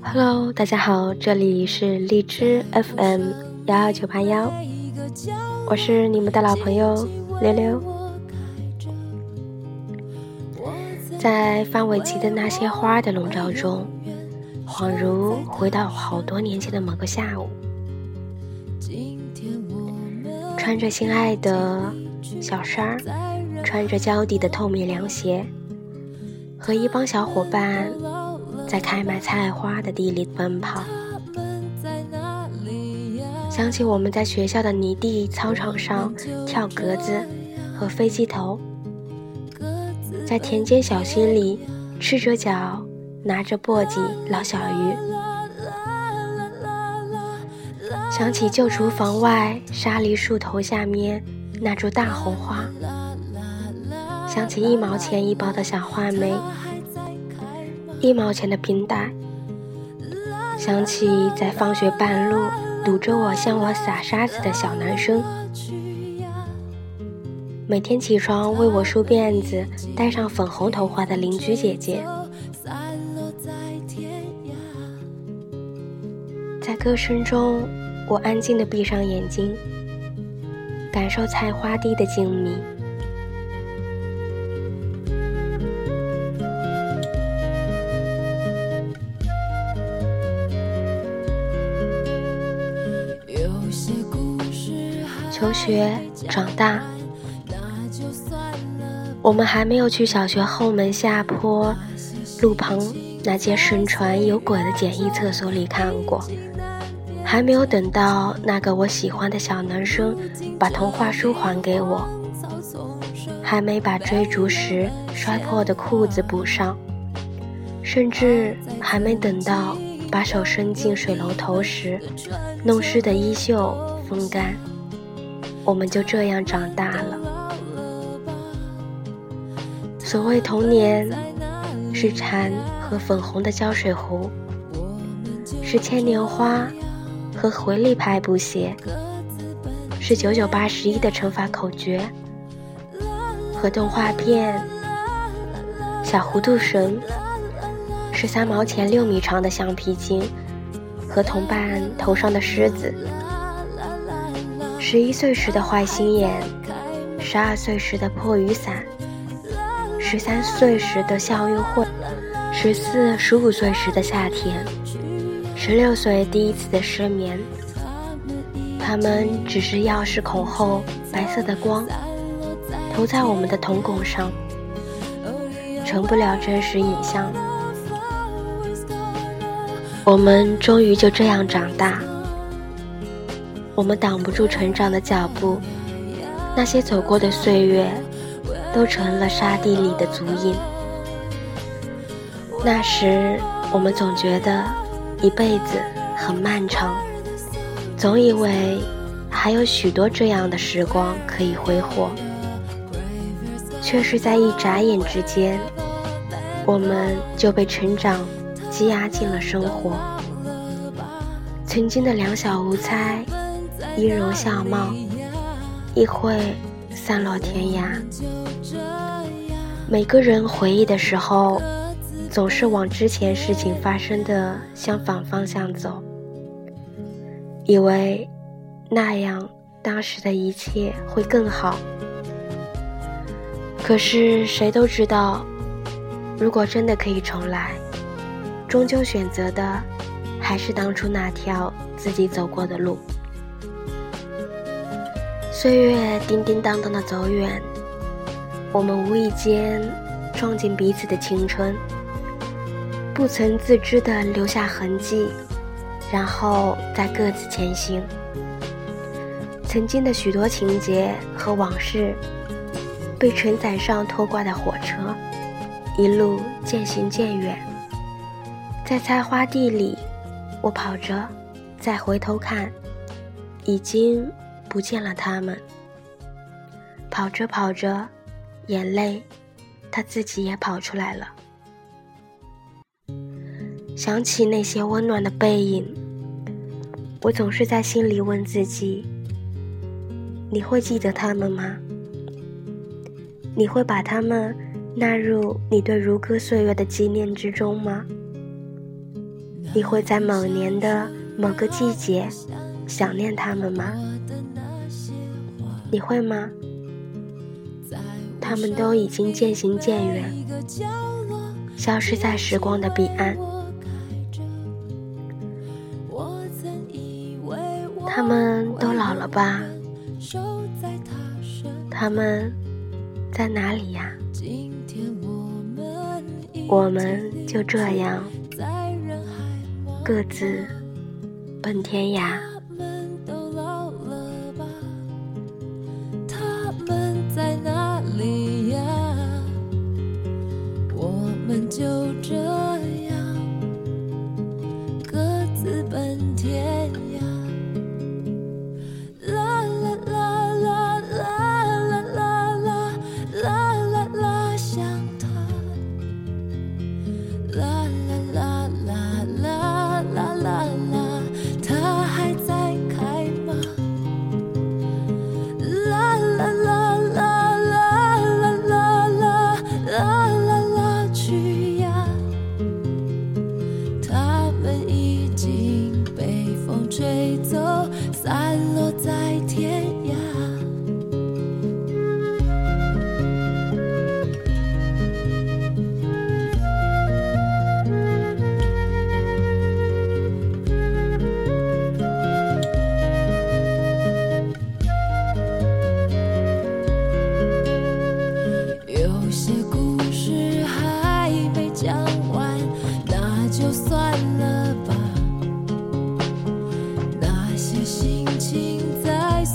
Hello，大家好，这里是荔枝 FM 幺二九八幺，我是你们的老朋友溜溜。在范玮琪的那些花的笼罩中，恍如回到好多年前的某个下午，穿着心爱的小衫儿，穿着胶底的透明凉鞋，和一帮小伙伴。在开满菜花的地里奔跑，想起我们在学校的泥地操场上跳格子和飞机头，在田间小溪里赤着脚拿着簸箕捞小鱼，想起旧厨房外沙梨树头下面那株大红花，想起一毛钱一包的小话梅。一毛钱的冰袋，想起在放学半路堵着我向我撒沙子的小男生，每天起床为我梳辫子、戴上粉红头花的邻居姐姐，在歌声中，我安静地闭上眼睛，感受菜花地的静谧。求学长大，我们还没有去小学后门下坡路旁那间盛传有鬼的简易厕所里看过，还没有等到那个我喜欢的小男生把童话书还给我，还没把追逐时摔破的裤子补上，甚至还没等到把手伸进水龙头时弄湿的衣袖风干。我们就这样长大了。所谓童年，是蝉和粉红的胶水壶，是牵牛花和回力拍布鞋，是九九八十一的乘法口诀和动画片小糊涂神，是三毛钱六米长的橡皮筋和同伴头上的狮子。十一岁时的坏心眼，十二岁时的破雨伞，十三岁时的校运会，十四、十五岁时的夏天，十六岁第一次的失眠。他们只是钥匙孔后白色的光，投在我们的瞳孔上，成不了真实影像。我们终于就这样长大。我们挡不住成长的脚步，那些走过的岁月，都成了沙地里的足印。那时，我们总觉得一辈子很漫长，总以为还有许多这样的时光可以挥霍，却是在一眨眼之间，我们就被成长积压进了生活。曾经的两小无猜。音容笑貌，一会散落天涯。每个人回忆的时候，总是往之前事情发生的相反方向走，以为那样当时的一切会更好。可是谁都知道，如果真的可以重来，终究选择的还是当初那条自己走过的路。岁月叮叮当当的走远，我们无意间撞进彼此的青春，不曾自知的留下痕迹，然后再各自前行。曾经的许多情节和往事，被承载上拖挂的火车，一路渐行渐远。在菜花地里，我跑着，再回头看，已经。不见了他们，跑着跑着，眼泪，他自己也跑出来了。想起那些温暖的背影，我总是在心里问自己：你会记得他们吗？你会把他们纳入你对如歌岁月的纪念之中吗？你会在某年的某个季节想念他们吗？你会吗？他们都已经渐行渐远，消失在时光的彼岸。他们都老了吧？他们在哪里呀？我们就这样各自奔天涯。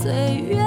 岁月